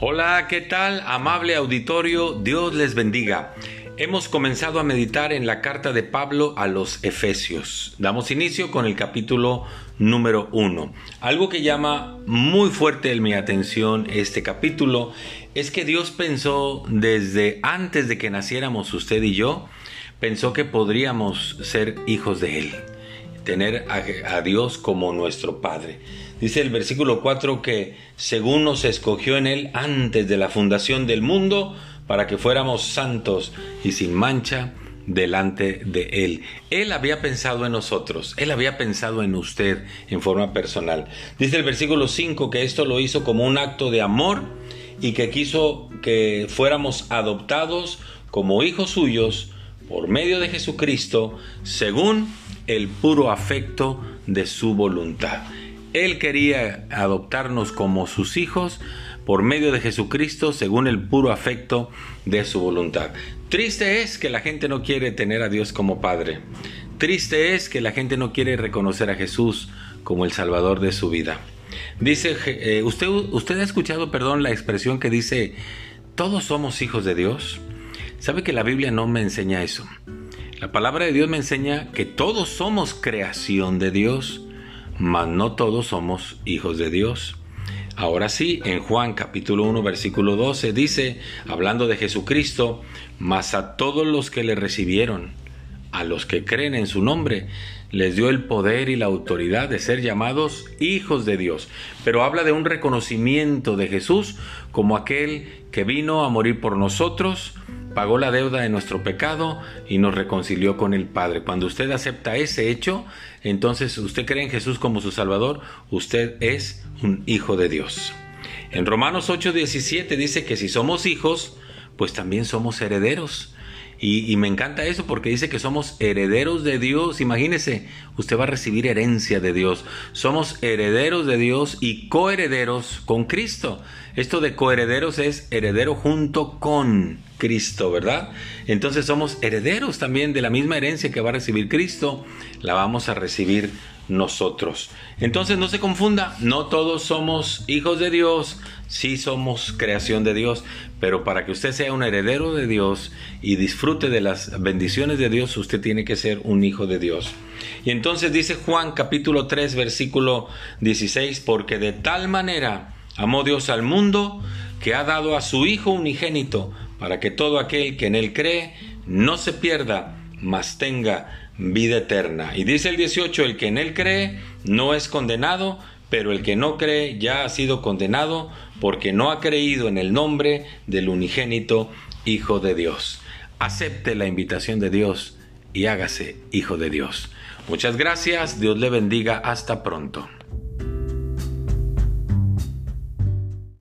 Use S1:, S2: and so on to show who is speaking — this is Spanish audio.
S1: Hola, ¿qué tal? Amable auditorio, Dios les bendiga. Hemos comenzado a meditar en la carta de Pablo a los Efesios. Damos inicio con el capítulo número uno. Algo que llama muy fuerte mi atención este capítulo es que Dios pensó desde antes de que naciéramos usted y yo, pensó que podríamos ser hijos de Él, tener a, Dios como nuestro Padre. Dice el versículo 4 que según nos escogió en Él antes de la fundación del mundo, para que fuéramos santos y sin mancha delante de Él. Él había pensado en nosotros, Él había pensado en usted en forma personal. Dice el versículo 5 que esto lo hizo como un acto de amor y que quiso que fuéramos adoptados como hijos suyos por medio de Jesucristo según el puro afecto de su voluntad. Él quería adoptarnos como sus hijos por medio de Jesucristo según el puro afecto de su voluntad. Triste es que la gente no quiere tener a Dios como Padre. Triste es que la gente no quiere reconocer a Jesús como el Salvador de su vida. Dice, eh, usted, usted ha escuchado, perdón, la expresión que dice, todos somos hijos de Dios. ¿Sabe que la Biblia no me enseña eso? La palabra de Dios me enseña que todos somos creación de Dios mas no todos somos hijos de Dios. Ahora sí, en Juan capítulo 1 versículo 12 dice, hablando de Jesucristo, mas a todos los que le recibieron, a los que creen en su nombre, les dio el poder y la autoridad de ser llamados hijos de Dios. Pero habla de un reconocimiento de Jesús como aquel que vino a morir por nosotros, pagó la deuda de nuestro pecado y nos reconcilió con el Padre. Cuando usted acepta ese hecho, entonces usted cree en Jesús como su Salvador, usted es un hijo de Dios. En Romanos 8:17 dice que si somos hijos, pues también somos herederos. Y, me encanta eso porque dice que somos herederos de Dios. Imagínese, usted va a recibir herencia de Dios. Somos herederos de Dios y coherederos con Cristo. Esto de coherederos es heredero junto con Cristo, ¿verdad? Entonces somos herederos también de la misma herencia que va a recibir Cristo. La vamos a recibir nosotros. Entonces no se confunda, no todos somos hijos de Dios, sí somos creación de Dios, pero para que usted sea un heredero de Dios y disfrute de las bendiciones de Dios, usted tiene que ser un hijo de Dios. Y entonces dice Juan capítulo 3 versículo 16, porque de tal manera amó Dios al mundo que ha dado a su Hijo unigénito, para que todo aquel que en él cree no se pierda, mas tenga vida eterna. Y dice el 18, el que en él cree no es condenado, pero el que no cree ya ha sido condenado porque no ha creído en el nombre del unigénito Hijo de Dios. Acepte la invitación de Dios y hágase Hijo de Dios. Muchas gracias, Dios le bendiga, hasta pronto.